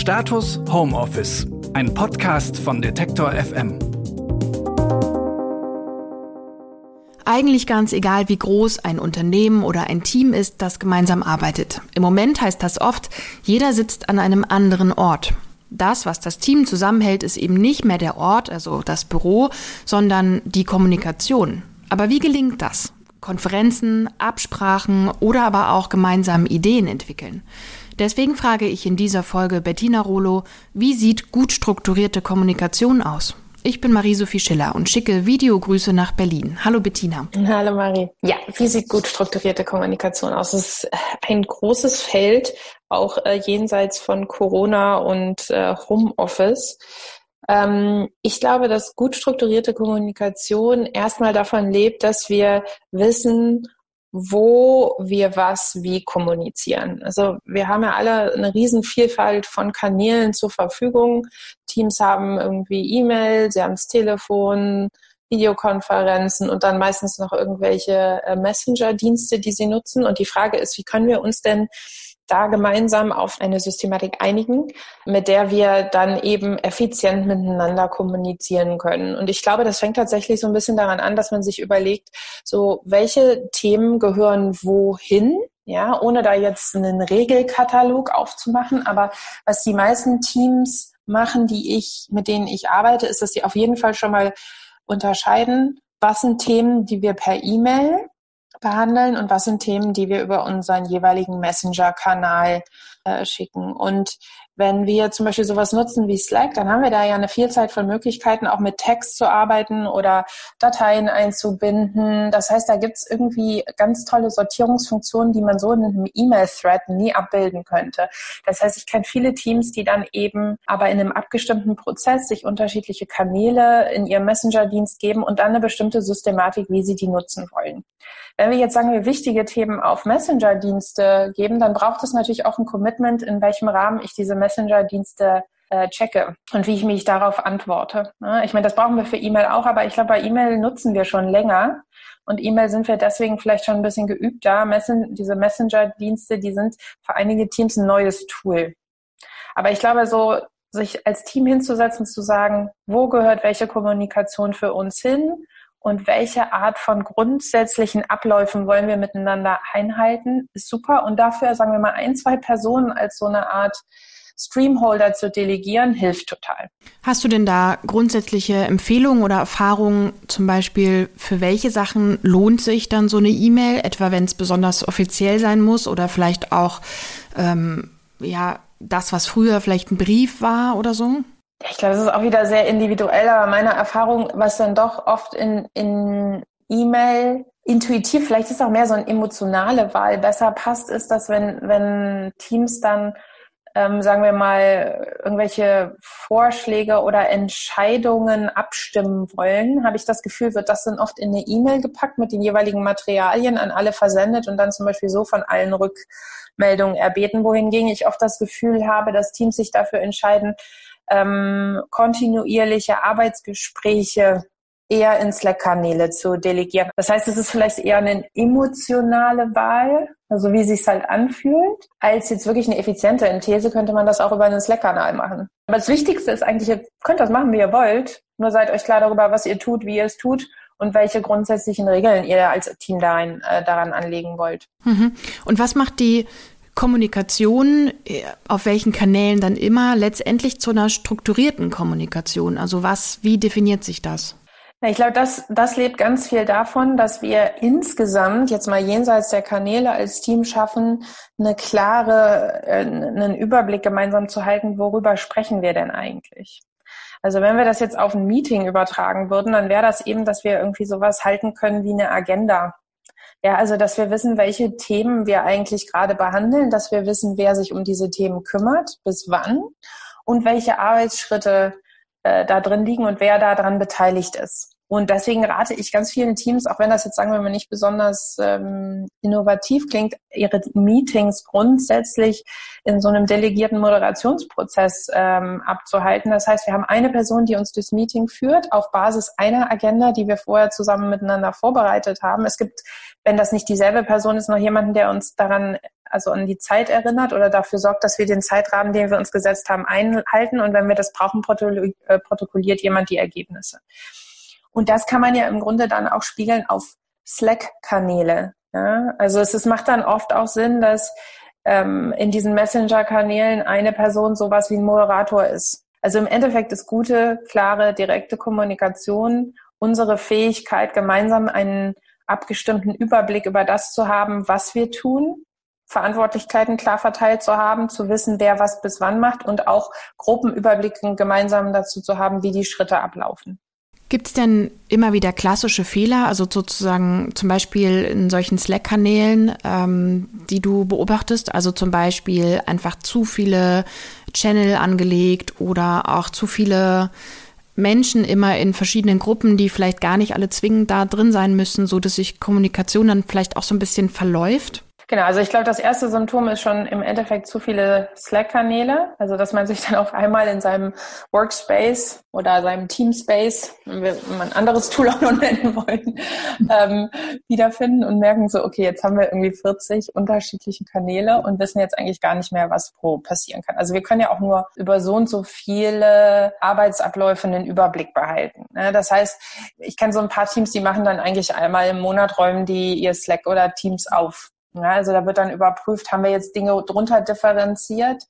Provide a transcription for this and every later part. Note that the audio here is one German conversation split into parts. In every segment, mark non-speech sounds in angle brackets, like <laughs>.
Status Homeoffice, ein Podcast von Detektor FM. Eigentlich ganz egal, wie groß ein Unternehmen oder ein Team ist, das gemeinsam arbeitet. Im Moment heißt das oft, jeder sitzt an einem anderen Ort. Das, was das Team zusammenhält, ist eben nicht mehr der Ort, also das Büro, sondern die Kommunikation. Aber wie gelingt das? Konferenzen, Absprachen oder aber auch gemeinsam Ideen entwickeln. Deswegen frage ich in dieser Folge Bettina Rolo, wie sieht gut strukturierte Kommunikation aus? Ich bin Marie-Sophie Schiller und schicke Videogrüße nach Berlin. Hallo Bettina. Hallo Marie. Ja, wie sieht gut strukturierte Kommunikation aus? Es ist ein großes Feld, auch äh, jenseits von Corona und äh, Homeoffice. Ähm, ich glaube, dass gut strukturierte Kommunikation erstmal davon lebt, dass wir wissen, wo wir was wie kommunizieren. Also wir haben ja alle eine riesen Vielfalt von Kanälen zur Verfügung. Teams haben irgendwie E-Mail, sie haben das Telefon, Videokonferenzen und dann meistens noch irgendwelche äh, Messenger-Dienste, die sie nutzen. Und die Frage ist, wie können wir uns denn da gemeinsam auf eine Systematik einigen, mit der wir dann eben effizient miteinander kommunizieren können. Und ich glaube, das fängt tatsächlich so ein bisschen daran an, dass man sich überlegt, so welche Themen gehören wohin, ja, ohne da jetzt einen Regelkatalog aufzumachen. Aber was die meisten Teams machen, die ich, mit denen ich arbeite, ist, dass sie auf jeden Fall schon mal unterscheiden, was sind Themen, die wir per E-Mail behandeln und was sind Themen, die wir über unseren jeweiligen Messenger-Kanal äh, schicken. Und wenn wir zum Beispiel sowas nutzen wie Slack, dann haben wir da ja eine Vielzahl von Möglichkeiten, auch mit Text zu arbeiten oder Dateien einzubinden. Das heißt, da gibt's irgendwie ganz tolle Sortierungsfunktionen, die man so in einem E-Mail-Thread nie abbilden könnte. Das heißt, ich kenne viele Teams, die dann eben aber in einem abgestimmten Prozess sich unterschiedliche Kanäle in ihrem Messenger-Dienst geben und dann eine bestimmte Systematik, wie sie die nutzen wollen. Wenn wir jetzt sagen wir wichtige Themen auf Messenger-Dienste geben, dann braucht es natürlich auch ein Commitment, in welchem Rahmen ich diese Messenger-Dienste äh, checke und wie ich mich darauf antworte. Ne? Ich meine, das brauchen wir für E-Mail auch, aber ich glaube, bei E-Mail nutzen wir schon länger. Und E-Mail sind wir deswegen vielleicht schon ein bisschen geübter. Messen, diese Messenger-Dienste, die sind für einige Teams ein neues Tool. Aber ich glaube, so sich als Team hinzusetzen, zu sagen, wo gehört welche Kommunikation für uns hin und welche Art von grundsätzlichen Abläufen wollen wir miteinander einhalten, ist super. Und dafür, sagen wir mal, ein, zwei Personen als so eine Art Streamholder zu delegieren, hilft total. Hast du denn da grundsätzliche Empfehlungen oder Erfahrungen, zum Beispiel für welche Sachen lohnt sich dann so eine E-Mail, etwa wenn es besonders offiziell sein muss oder vielleicht auch ähm, ja das, was früher vielleicht ein Brief war oder so? Ich glaube, das ist auch wieder sehr individuell, aber meine Erfahrung, was dann doch oft in, in E-Mail intuitiv, vielleicht ist auch mehr so eine emotionale Wahl besser passt, ist, dass wenn, wenn Teams dann, ähm, sagen wir mal, irgendwelche Vorschläge oder Entscheidungen abstimmen wollen, habe ich das Gefühl, wird das dann oft in eine E-Mail gepackt mit den jeweiligen Materialien an alle versendet und dann zum Beispiel so von allen Rückmeldungen erbeten, wohingegen ich oft das Gefühl habe, dass Teams sich dafür entscheiden, ähm, kontinuierliche Arbeitsgespräche eher in Slack-Kanäle zu delegieren. Das heißt, es ist vielleicht eher eine emotionale Wahl, also wie sich halt anfühlt, als jetzt wirklich eine effiziente. In These könnte man das auch über einen Slack-Kanal machen. Aber das Wichtigste ist eigentlich, ihr könnt das machen, wie ihr wollt. Nur seid euch klar darüber, was ihr tut, wie ihr es tut und welche grundsätzlichen Regeln ihr als Team daran, äh, daran anlegen wollt. Mhm. Und was macht die Kommunikation, äh, auf welchen Kanälen dann immer, letztendlich zu einer strukturierten Kommunikation? Also was, wie definiert sich das? Ich glaube, das, das lebt ganz viel davon, dass wir insgesamt jetzt mal jenseits der Kanäle als Team schaffen, eine klare, äh, einen Überblick gemeinsam zu halten, worüber sprechen wir denn eigentlich? Also wenn wir das jetzt auf ein Meeting übertragen würden, dann wäre das eben, dass wir irgendwie sowas halten können wie eine Agenda. Ja, also dass wir wissen, welche Themen wir eigentlich gerade behandeln, dass wir wissen, wer sich um diese Themen kümmert, bis wann und welche Arbeitsschritte äh, da drin liegen und wer daran beteiligt ist. Und deswegen rate ich ganz vielen Teams, auch wenn das jetzt sagen wir mal nicht besonders ähm, innovativ klingt, ihre Meetings grundsätzlich in so einem delegierten Moderationsprozess ähm, abzuhalten. Das heißt, wir haben eine Person, die uns durchs Meeting führt, auf Basis einer Agenda, die wir vorher zusammen miteinander vorbereitet haben. Es gibt, wenn das nicht dieselbe Person ist, noch jemanden, der uns daran also an die Zeit erinnert oder dafür sorgt, dass wir den Zeitrahmen, den wir uns gesetzt haben, einhalten. Und wenn wir das brauchen, äh, protokolliert jemand die Ergebnisse. Und das kann man ja im Grunde dann auch spiegeln auf Slack-Kanäle. Ja? Also es, es macht dann oft auch Sinn, dass ähm, in diesen Messenger-Kanälen eine Person sowas wie ein Moderator ist. Also im Endeffekt ist gute, klare, direkte Kommunikation unsere Fähigkeit, gemeinsam einen abgestimmten Überblick über das zu haben, was wir tun, Verantwortlichkeiten klar verteilt zu haben, zu wissen, wer was bis wann macht und auch Gruppenüberblicken gemeinsam dazu zu haben, wie die Schritte ablaufen. Gibt es denn immer wieder klassische Fehler, also sozusagen zum Beispiel in solchen Slack-Kanälen, ähm, die du beobachtest? Also zum Beispiel einfach zu viele Channel angelegt oder auch zu viele Menschen immer in verschiedenen Gruppen, die vielleicht gar nicht alle zwingend da drin sein müssen, so dass sich Kommunikation dann vielleicht auch so ein bisschen verläuft? Genau, also ich glaube, das erste Symptom ist schon im Endeffekt zu viele Slack-Kanäle, also dass man sich dann auf einmal in seinem Workspace oder seinem Teamspace, wenn wir ein anderes Tool auch noch <laughs> nennen wollen, ähm, wiederfinden und merken so, okay, jetzt haben wir irgendwie 40 unterschiedliche Kanäle und wissen jetzt eigentlich gar nicht mehr, was pro passieren kann. Also wir können ja auch nur über so und so viele Arbeitsabläufe einen Überblick behalten. Ne? Das heißt, ich kenne so ein paar Teams, die machen dann eigentlich einmal im Monat räumen die ihr Slack oder Teams auf ja, also da wird dann überprüft, haben wir jetzt Dinge drunter differenziert,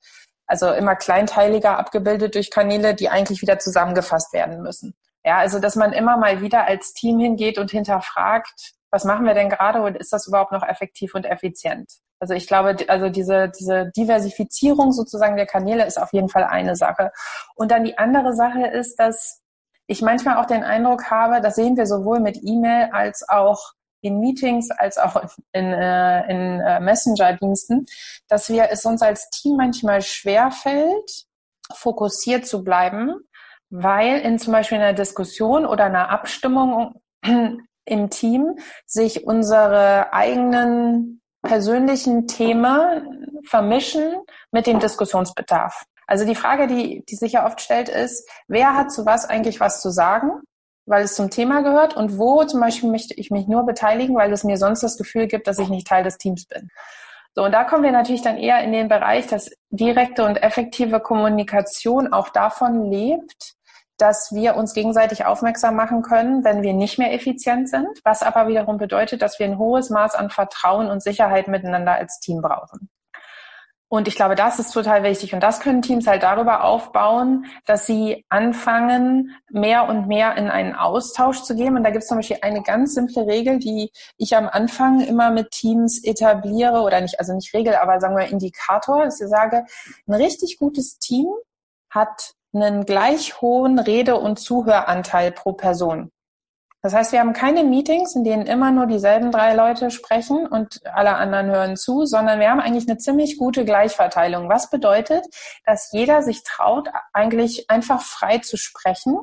also immer kleinteiliger abgebildet durch Kanäle, die eigentlich wieder zusammengefasst werden müssen. Ja, also dass man immer mal wieder als Team hingeht und hinterfragt, was machen wir denn gerade und ist das überhaupt noch effektiv und effizient? Also ich glaube, also diese, diese Diversifizierung sozusagen der Kanäle ist auf jeden Fall eine Sache. Und dann die andere Sache ist, dass ich manchmal auch den Eindruck habe, das sehen wir sowohl mit E-Mail als auch in Meetings als auch in, äh, in äh, Messenger-Diensten, dass wir es uns als Team manchmal schwer fällt, fokussiert zu bleiben, weil in zum Beispiel einer Diskussion oder einer Abstimmung <clears throat> im Team sich unsere eigenen persönlichen Themen vermischen mit dem Diskussionsbedarf. Also die Frage, die, die sich ja oft stellt, ist, wer hat zu was eigentlich was zu sagen? Weil es zum Thema gehört und wo zum Beispiel möchte ich mich nur beteiligen, weil es mir sonst das Gefühl gibt, dass ich nicht Teil des Teams bin. So, und da kommen wir natürlich dann eher in den Bereich, dass direkte und effektive Kommunikation auch davon lebt, dass wir uns gegenseitig aufmerksam machen können, wenn wir nicht mehr effizient sind, was aber wiederum bedeutet, dass wir ein hohes Maß an Vertrauen und Sicherheit miteinander als Team brauchen. Und ich glaube, das ist total wichtig. Und das können Teams halt darüber aufbauen, dass sie anfangen, mehr und mehr in einen Austausch zu gehen. Und da gibt es zum Beispiel eine ganz simple Regel, die ich am Anfang immer mit Teams etabliere, oder nicht, also nicht Regel, aber sagen wir Indikator, dass ich sage, ein richtig gutes Team hat einen gleich hohen Rede- und Zuhöranteil pro Person. Das heißt, wir haben keine Meetings, in denen immer nur dieselben drei Leute sprechen und alle anderen hören zu, sondern wir haben eigentlich eine ziemlich gute Gleichverteilung. Was bedeutet, dass jeder sich traut, eigentlich einfach frei zu sprechen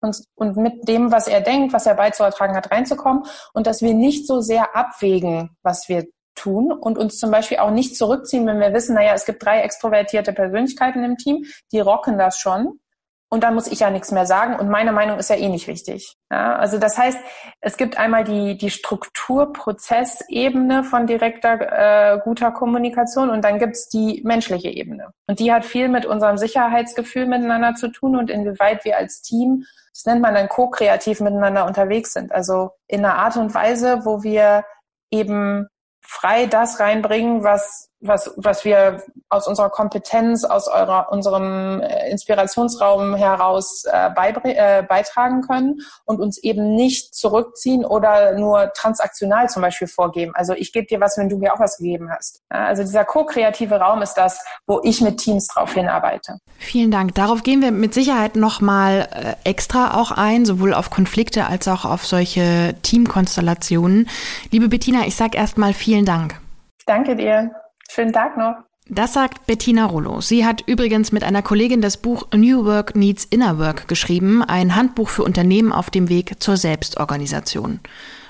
und, und mit dem, was er denkt, was er beizutragen hat, reinzukommen und dass wir nicht so sehr abwägen, was wir tun und uns zum Beispiel auch nicht zurückziehen, wenn wir wissen, naja, es gibt drei extrovertierte Persönlichkeiten im Team, die rocken das schon und dann muss ich ja nichts mehr sagen und meine Meinung ist ja eh nicht wichtig. Ja, also das heißt, es gibt einmal die, die Strukturprozessebene von direkter, äh, guter Kommunikation und dann gibt's die menschliche Ebene. Und die hat viel mit unserem Sicherheitsgefühl miteinander zu tun und inwieweit wir als Team, das nennt man dann ko-kreativ miteinander unterwegs sind. Also in einer Art und Weise, wo wir eben frei das reinbringen, was was, was wir aus unserer Kompetenz, aus eurer, unserem äh, Inspirationsraum heraus äh, äh, beitragen können und uns eben nicht zurückziehen oder nur transaktional zum Beispiel vorgeben. Also ich gebe dir was, wenn du mir auch was gegeben hast. Also dieser ko-kreative Raum ist das, wo ich mit Teams drauf hinarbeite. Vielen Dank. Darauf gehen wir mit Sicherheit nochmal äh, extra auch ein, sowohl auf Konflikte als auch auf solche Teamkonstellationen. Liebe Bettina, ich sage erstmal vielen Dank. Danke dir. Schönen Tag noch. Das sagt Bettina Rollo. Sie hat übrigens mit einer Kollegin das Buch New Work Needs Inner Work geschrieben, ein Handbuch für Unternehmen auf dem Weg zur Selbstorganisation.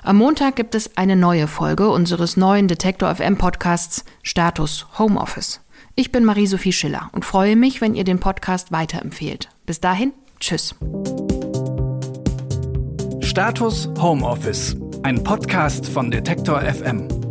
Am Montag gibt es eine neue Folge unseres neuen Detektor FM Podcasts Status Homeoffice. Ich bin Marie-Sophie Schiller und freue mich, wenn ihr den Podcast weiterempfehlt. Bis dahin, tschüss. Status Homeoffice, ein Podcast von Detektor FM.